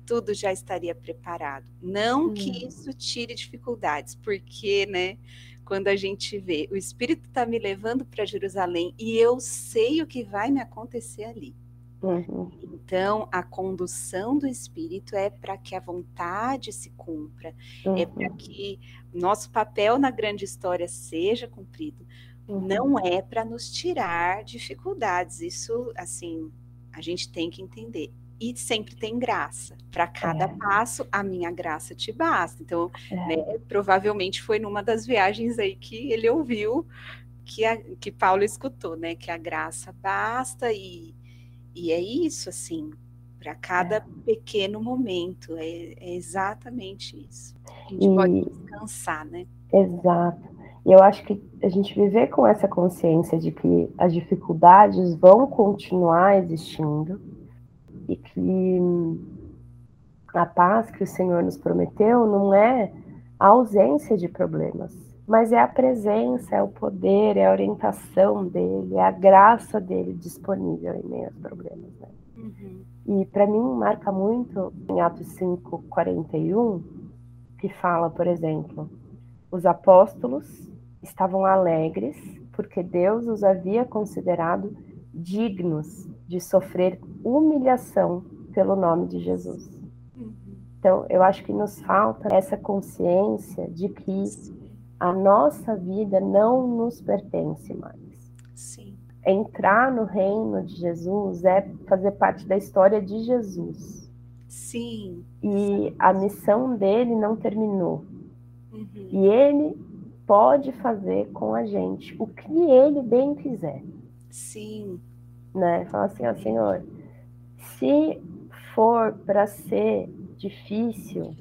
S4: tudo já estaria preparado. Não que hum. isso tire dificuldades, porque, né, quando a gente vê, o Espírito está me levando para Jerusalém e eu sei o que vai me acontecer ali. Uhum. Então, a condução do Espírito é para que a vontade se cumpra, é uhum. é para que nosso papel na grande história seja cumprido. Uhum. Não é para nos tirar dificuldades. Isso, assim, a gente tem que entender e sempre tem graça. Para cada é. passo, a minha graça te basta. Então, é. né, provavelmente foi numa das viagens aí que ele ouviu que, a, que Paulo escutou, né? Que a graça basta e, e é isso, assim, para cada é. pequeno momento. É, é, exatamente isso. A gente e... pode descansar, né?
S2: Exato. E eu acho que a gente viver com essa consciência de que as dificuldades vão continuar existindo, e que a paz que o Senhor nos prometeu não é a ausência de problemas, mas é a presença, é o poder, é a orientação dele, é a graça dele disponível em meio aos problemas. Né? Uhum. E para mim marca muito em Atos 5, 41, que fala, por exemplo, os apóstolos estavam alegres porque Deus os havia considerado dignos de sofrer humilhação pelo nome de Jesus. Então, eu acho que nos falta essa consciência de que a nossa vida não nos pertence mais. Sim. Entrar no reino de Jesus é fazer parte da história de Jesus.
S4: Sim.
S2: E a missão dele não terminou. Uhum. E ele pode fazer com a gente o que ele bem quiser.
S4: Sim.
S2: Né? Fala assim, ó, Senhor, se for para ser difícil,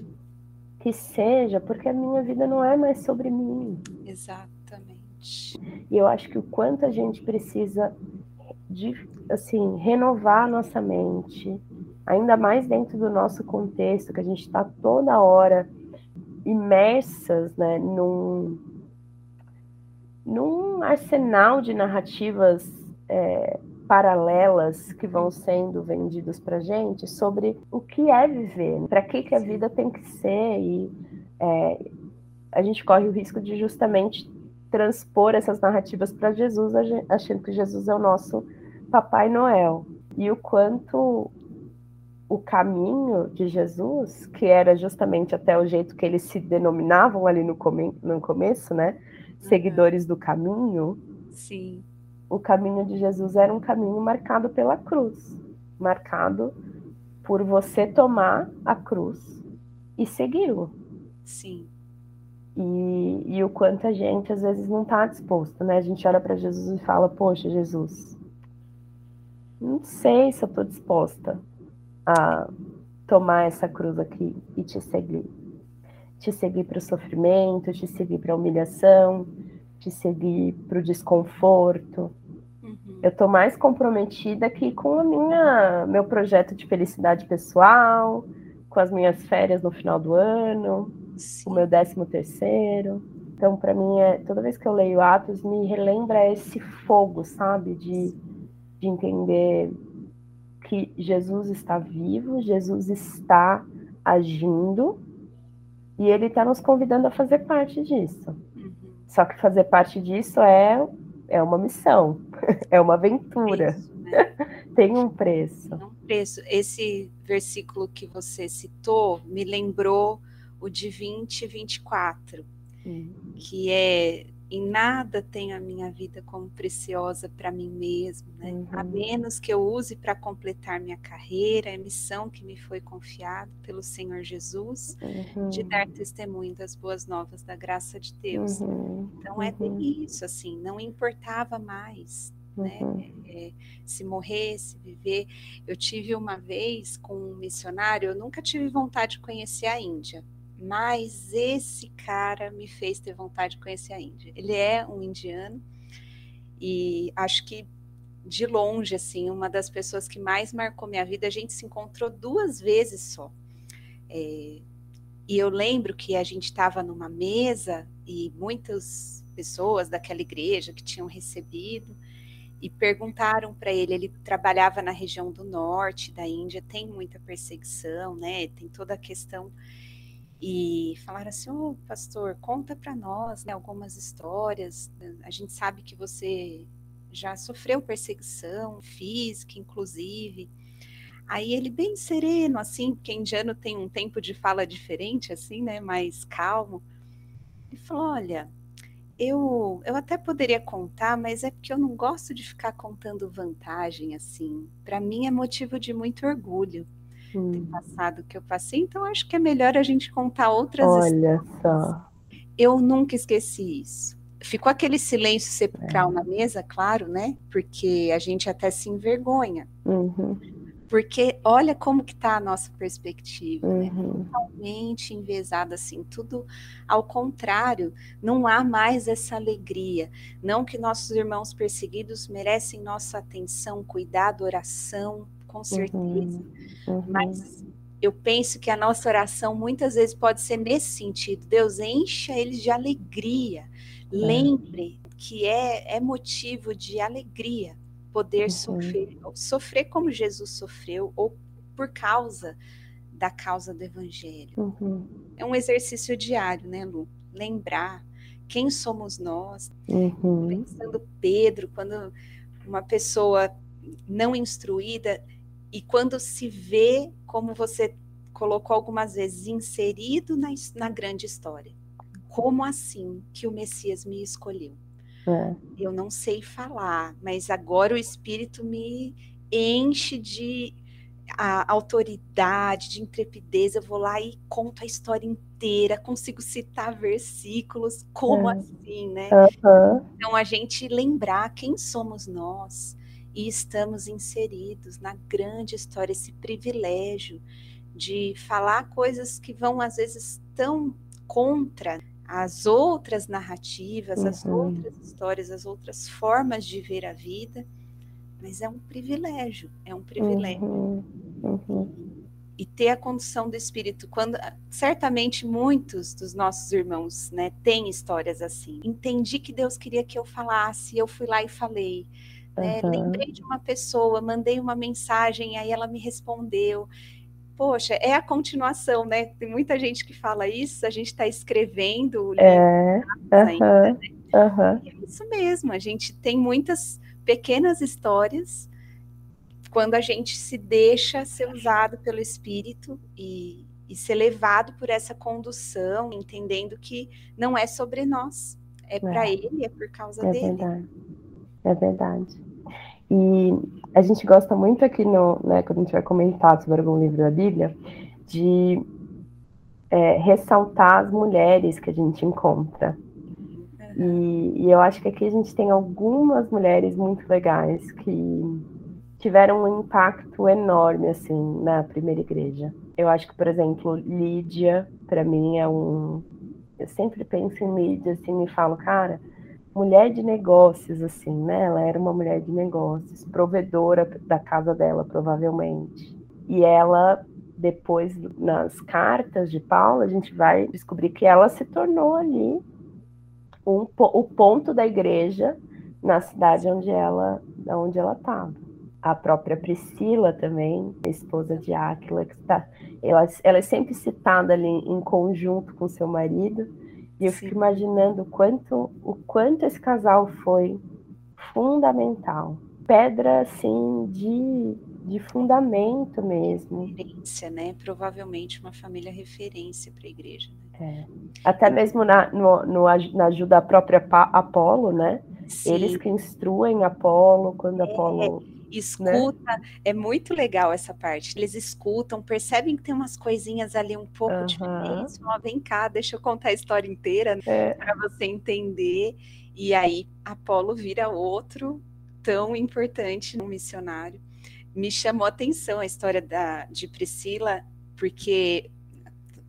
S2: que seja, porque a minha vida não é mais sobre mim.
S4: Exatamente.
S2: E eu acho que o quanto a gente precisa de, assim, renovar a nossa mente, ainda mais dentro do nosso contexto, que a gente está toda hora imersas, né, num, num arsenal de narrativas é, paralelas que vão sendo vendidas para gente sobre o que é viver, para que, que a vida tem que ser e é, a gente corre o risco de justamente transpor essas narrativas para Jesus, achando que Jesus é o nosso Papai Noel e o quanto o caminho de Jesus, que era justamente até o jeito que eles se denominavam ali no, come no começo, né? Seguidores do caminho.
S4: Sim
S2: o caminho de Jesus era um caminho marcado pela cruz, marcado por você tomar a cruz e segui-lo.
S4: Sim.
S2: E, e, o quanto a gente às vezes não está disposto, né? A gente olha para Jesus e fala: Poxa, Jesus, não sei se eu estou disposta a tomar essa cruz aqui e te seguir. Te seguir para o sofrimento, te seguir para a humilhação, te seguir para o desconforto. Uhum. Eu estou mais comprometida aqui com a minha meu projeto de felicidade pessoal, com as minhas férias no final do ano, Sim. o meu décimo terceiro. Então, para mim, é, toda vez que eu leio Atos, me relembra esse fogo, sabe? De, de entender que Jesus está vivo, Jesus está agindo e ele está nos convidando a fazer parte disso. Só que fazer parte disso é, é uma missão, é uma aventura. Isso, né? Tem um preço.
S4: preço. Esse versículo que você citou me lembrou o de 20 e 24, uhum. que é em nada tenho a minha vida como preciosa para mim mesmo, né? Uhum. a menos que eu use para completar minha carreira, a missão que me foi confiada pelo Senhor Jesus, uhum. de dar testemunho das boas novas da graça de Deus. Uhum. Então é uhum. isso, assim, não importava mais. Né? Uhum. É, se morrer, se viver. Eu tive uma vez com um missionário, eu nunca tive vontade de conhecer a Índia, mas esse cara me fez ter vontade de conhecer a Índia. Ele é um indiano e acho que de longe, assim, uma das pessoas que mais marcou minha vida. A gente se encontrou duas vezes só. É, e eu lembro que a gente estava numa mesa e muitas pessoas daquela igreja que tinham recebido e perguntaram para ele, ele trabalhava na região do norte da Índia, tem muita perseguição, né? Tem toda a questão e falaram assim: "Ô, oh, pastor, conta para nós, né, algumas histórias. A gente sabe que você já sofreu perseguição física, inclusive". Aí ele bem sereno assim, porque indiano tem um tempo de fala diferente assim, né, mais calmo. Ele falou: "Olha, eu, eu até poderia contar, mas é porque eu não gosto de ficar contando vantagem assim. Para mim é motivo de muito orgulho hum. ter passado o que eu passei, então acho que é melhor a gente contar outras
S2: Olha histórias. só.
S4: Eu nunca esqueci isso. Ficou aquele silêncio sepulcral é. na mesa, claro, né? Porque a gente até se envergonha. Uhum. Porque olha como que está a nossa perspectiva, né? uhum. né? Totalmente envezada assim, tudo ao contrário, não há mais essa alegria. Não que nossos irmãos perseguidos merecem nossa atenção, cuidado, oração, com certeza. Uhum. Uhum. Mas eu penso que a nossa oração muitas vezes pode ser nesse sentido. Deus encha eles de alegria. É. Lembre que é, é motivo de alegria poder uhum. sofrer, sofrer como Jesus sofreu, ou por causa da causa do Evangelho. Uhum. É um exercício diário, né, Lu? Lembrar quem somos nós. Uhum. Pensando Pedro, quando uma pessoa não instruída e quando se vê, como você colocou algumas vezes, inserido na, na grande história. Como assim que o Messias me escolheu? É. Eu não sei falar, mas agora o Espírito me enche de a autoridade, de intrepidez. Eu vou lá e conto a história inteira, consigo citar versículos. Como é. assim, né? Uhum. Então, a gente lembrar quem somos nós e estamos inseridos na grande história, esse privilégio de falar coisas que vão, às vezes, tão contra as outras narrativas, uhum. as outras histórias, as outras formas de ver a vida, mas é um privilégio, é um privilégio. Uhum. Uhum. E ter a condição do espírito, quando certamente muitos dos nossos irmãos, né, têm histórias assim. Entendi que Deus queria que eu falasse, eu fui lá e falei. Né? Lembrei de uma pessoa, mandei uma mensagem, aí ela me respondeu poxa, é a continuação, né? Tem muita gente que fala isso, a gente está escrevendo é, ainda, né? É isso mesmo, a gente tem muitas pequenas histórias quando a gente se deixa ser usado pelo Espírito e, e ser levado por essa condução, entendendo que não é sobre nós, é para é. Ele, é por causa
S2: é
S4: dele.
S2: Verdade. É verdade. E a gente gosta muito aqui, no, né, quando a gente vai comentar sobre algum livro da Bíblia, de é, ressaltar as mulheres que a gente encontra. E, e, eu acho que aqui a gente tem algumas mulheres muito legais que tiveram um impacto enorme, assim, na primeira igreja. Eu acho que, por exemplo, Lídia, para mim, é um. Eu sempre penso em Lídia, assim, e falo, cara, mulher de negócios, assim, né? Ela era uma mulher de negócios, provedora da casa dela, provavelmente. E ela, depois, nas cartas de Paulo, a gente vai descobrir que ela se tornou ali um, o ponto da igreja na cidade onde ela onde ela estava. A própria Priscila também, esposa de Áquila, que está, ela, ela é sempre citada ali em conjunto com seu marido e eu Sim. fico imaginando o quanto, o quanto esse casal foi fundamental. Pedra, assim, de, de fundamento mesmo.
S4: Referência, né? Provavelmente uma família referência para a igreja.
S2: Né? É. Até mesmo na, no, no, na ajuda da própria Apolo, né? Sim. Eles que instruem Apolo quando é. Apolo
S4: escuta, né? é muito legal essa parte. Eles escutam, percebem que tem umas coisinhas ali um pouco uhum. diferentes. Ó, vem cá, deixa eu contar a história inteira né, é. para você entender. E aí Apolo vira outro tão importante no missionário. Me chamou a atenção a história da, de Priscila, porque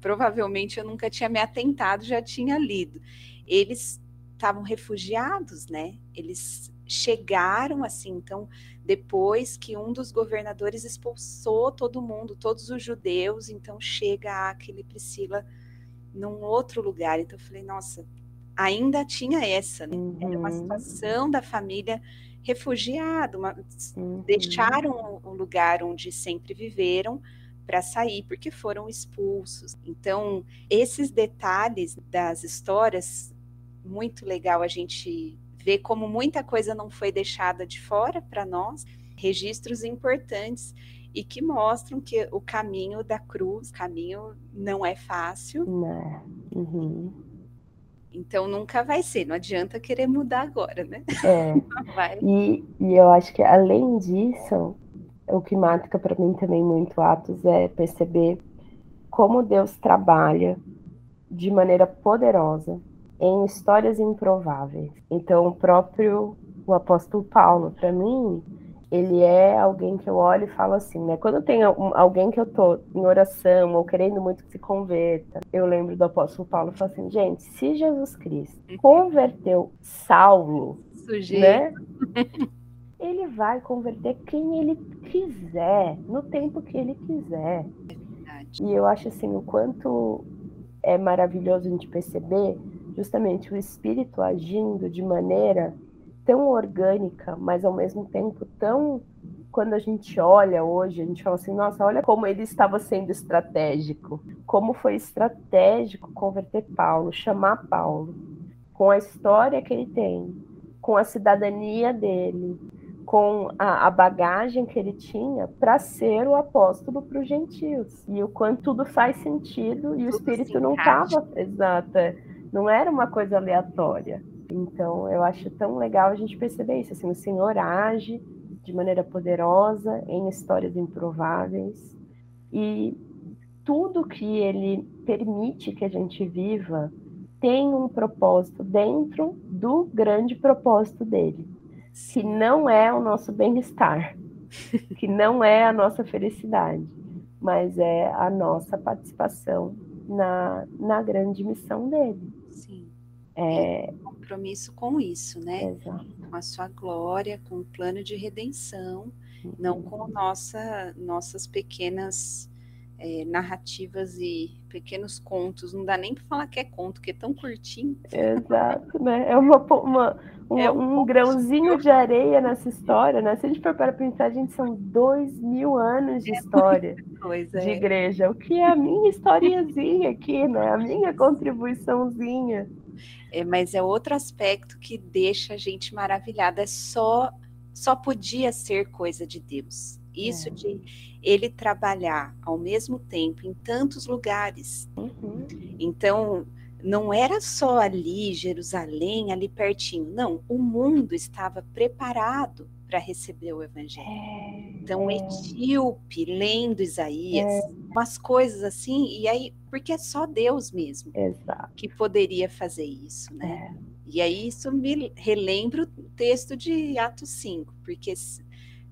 S4: provavelmente eu nunca tinha me atentado, já tinha lido. Eles estavam refugiados, né? Eles chegaram assim, então depois que um dos governadores expulsou todo mundo, todos os judeus, então chega aquele Priscila num outro lugar. Então eu falei, nossa, ainda tinha essa, né? Era uma uhum. situação da família refugiada, uma, uhum. deixaram o lugar onde sempre viveram para sair porque foram expulsos. Então, esses detalhes das histórias muito legal a gente ver como muita coisa não foi deixada de fora para nós, registros importantes e que mostram que o caminho da cruz, caminho não é fácil.
S2: Não. Uhum.
S4: Então nunca vai ser, não adianta querer mudar agora, né?
S2: É. E, e eu acho que além disso, o que marca para mim também muito Atos é perceber como Deus trabalha de maneira poderosa em histórias improváveis. Então, o próprio o apóstolo Paulo, para mim, ele é alguém que eu olho e falo assim, né? Quando tem alguém que eu tô em oração ou querendo muito que se converta, eu lembro do apóstolo Paulo e falo assim, gente, se Jesus Cristo converteu Saulo, Sujeito. né? ele vai converter quem ele quiser, no tempo que ele quiser. É e eu acho assim, o quanto é maravilhoso a gente perceber justamente o espírito agindo de maneira tão orgânica, mas ao mesmo tempo tão quando a gente olha hoje, a gente fala assim, nossa, olha como ele estava sendo estratégico, como foi estratégico converter Paulo, chamar Paulo, com a história que ele tem, com a cidadania dele, com a, a bagagem que ele tinha para ser o apóstolo para os gentios. E o quanto tudo faz sentido e tudo o Espírito não estava, exato, é, não era uma coisa aleatória. Então, eu acho tão legal a gente perceber isso. Assim, o Senhor age de maneira poderosa em histórias improváveis e tudo que Ele permite que a gente viva tem um propósito dentro do grande propósito dele, que não é o nosso bem-estar, que não é a nossa felicidade, mas é a nossa participação na, na grande missão dele.
S4: É... Compromisso com isso, né?
S2: Exato.
S4: Com a sua glória, com o plano de redenção, uhum. não com nossa, nossas pequenas é, narrativas e pequenos contos. Não dá nem para falar que é conto, que é tão curtinho.
S2: Exato, né? É uma, uma um, é um, um grãozinho de areia nessa história, né? Se a gente for para pensar, gente, são dois mil anos de é história
S4: coisa,
S2: de é. igreja. O que é a minha historiazinha aqui, né? A minha contribuiçãozinha.
S4: É, mas é outro aspecto que deixa a gente maravilhada. É só, só podia ser coisa de Deus. Isso é. de ele trabalhar ao mesmo tempo em tantos lugares. Uhum. Então, não era só ali, Jerusalém, ali pertinho. Não, o mundo estava preparado para receber o evangelho. É, então, etíope, lendo Isaías, é. umas coisas assim, e aí, porque é só Deus mesmo
S2: Exato.
S4: que poderia fazer isso, né? É. E aí isso me relembra o texto de Atos 5, porque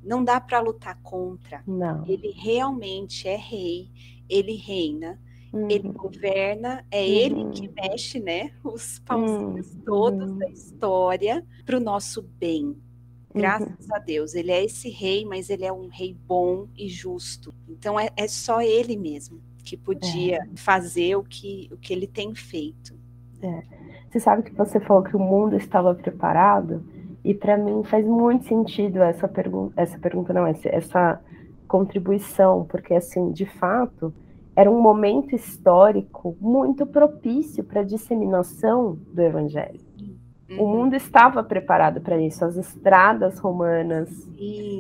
S4: não dá para lutar contra.
S2: Não.
S4: Ele realmente é rei, ele reina, uhum. ele governa, é uhum. ele que mexe, né, os pauzinhos uhum. todos da história para o nosso bem. Graças uhum. a Deus, ele é esse rei, mas ele é um rei bom e justo. Então é, é só ele mesmo que podia é. fazer o que, o que ele tem feito.
S2: É. Você sabe que você falou que o mundo estava preparado? E para mim faz muito sentido essa pergunta, essa pergunta não, essa, essa contribuição, porque assim, de fato, era um momento histórico muito propício para a disseminação do evangelho. Uhum. O mundo estava preparado para isso. As estradas romanas,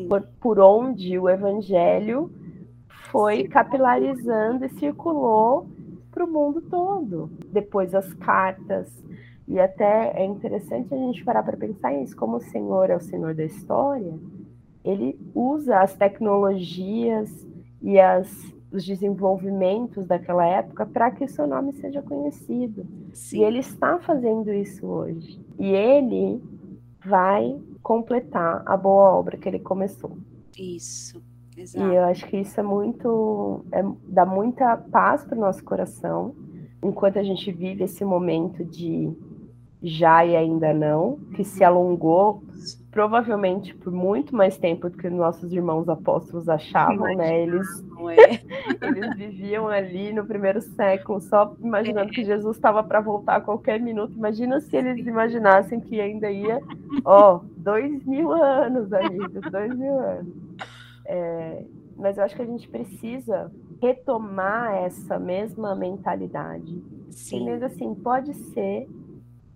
S2: por, por, onde o evangelho foi capilarizando e circulou para o mundo todo. Depois as cartas. E até é interessante a gente parar para pensar nisso, como o Senhor é o Senhor da história, ele usa as tecnologias e as, os desenvolvimentos daquela época para que o seu nome seja conhecido. Sim. E ele está fazendo isso hoje. E ele vai completar a boa obra que ele começou.
S4: Isso. Exato.
S2: E eu acho que isso é muito. É, dá muita paz para o nosso coração, enquanto a gente vive esse momento de já e ainda não, que se alongou provavelmente por muito mais tempo do que nossos irmãos apóstolos achavam, né? Eles, é. eles viviam ali no primeiro século só imaginando é. que Jesus estava para voltar a qualquer minuto. Imagina se eles imaginassem que ainda ia, ó, dois mil anos, amigos, dois mil anos. É, mas eu acho que a gente precisa retomar essa mesma mentalidade. Sim. E mesmo assim, pode ser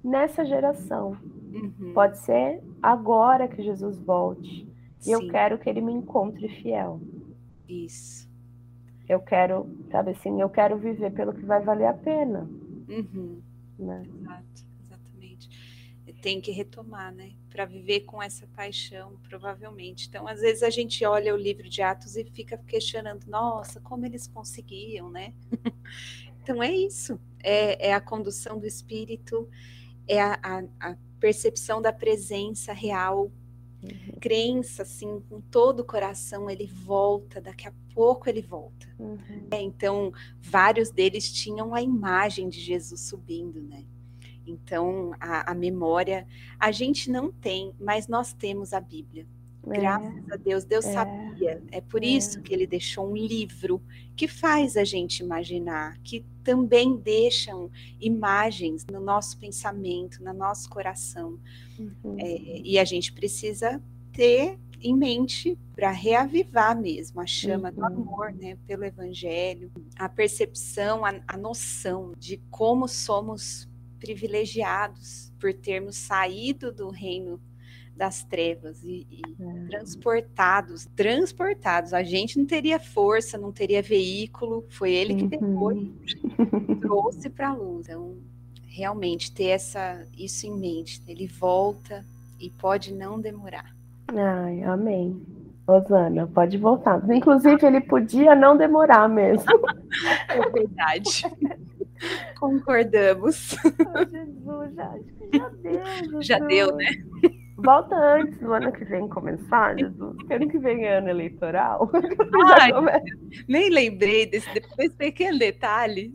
S2: nessa geração. Uhum. Pode ser agora que Jesus volte. Sim. E eu quero que ele me encontre fiel.
S4: Isso.
S2: Eu quero, sabe assim, eu quero viver pelo que vai valer a pena.
S4: Uhum. Né? Exato, exatamente. Tem que retomar, né? Para viver com essa paixão, provavelmente. Então, às vezes a gente olha o livro de Atos e fica questionando, nossa, como eles conseguiam, né? então é isso. É, é a condução do Espírito é a, a, a percepção da presença real, uhum. crença, assim, com todo o coração, ele volta, daqui a pouco ele volta. Uhum. É, então, vários deles tinham a imagem de Jesus subindo, né? Então, a, a memória, a gente não tem, mas nós temos a Bíblia. É. Graças a Deus, Deus é. sabia. É por é. isso que ele deixou um livro que faz a gente imaginar, que também deixam imagens no nosso pensamento, no nosso coração. Uhum. É, e a gente precisa ter em mente para reavivar mesmo a chama uhum. do amor, né, pelo evangelho, a percepção, a, a noção de como somos privilegiados por termos saído do reino das trevas e, e é. transportados, transportados. A gente não teria força, não teria veículo, foi ele que depois uhum. trouxe para a luz. Então, realmente ter essa isso em mente, ele volta e pode não demorar.
S2: Ai, amém. Rosana, pode voltar. Inclusive, ele podia não demorar mesmo.
S4: É verdade. Concordamos.
S2: Oh, Jesus, já, já deu.
S4: Já deu, né?
S2: Volta antes do ano que vem começar, Jesus. Porque ano que vem é ano eleitoral.
S4: Ai, nem lembrei desse, desse pequeno detalhe.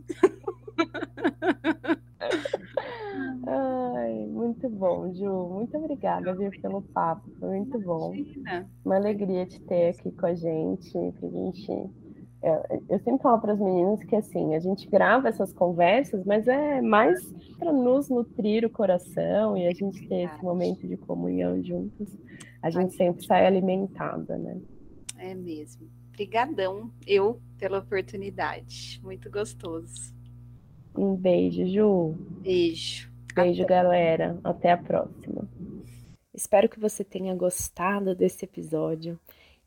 S2: Ai, muito bom, Ju. Muito obrigada, viu, pelo papo. Foi muito bom. Uma alegria te ter aqui com a gente, pra gente é, eu sempre falo para as meninas que assim, a gente grava essas conversas, mas é mais para nos nutrir o coração e a gente ter esse momento de comunhão juntos. A gente sempre sai alimentada, né?
S4: É mesmo. Obrigadão, eu, pela oportunidade. Muito gostoso.
S2: Um beijo, Ju.
S4: Beijo.
S2: Beijo, Até. galera. Até a próxima. Espero que você tenha gostado desse episódio.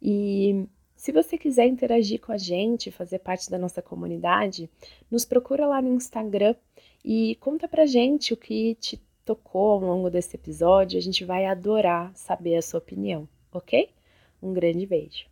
S2: E se você quiser interagir com a gente, fazer parte da nossa comunidade, nos procura lá no Instagram e conta pra gente o que te tocou ao longo desse episódio. A gente vai adorar saber a sua opinião, ok? Um grande beijo.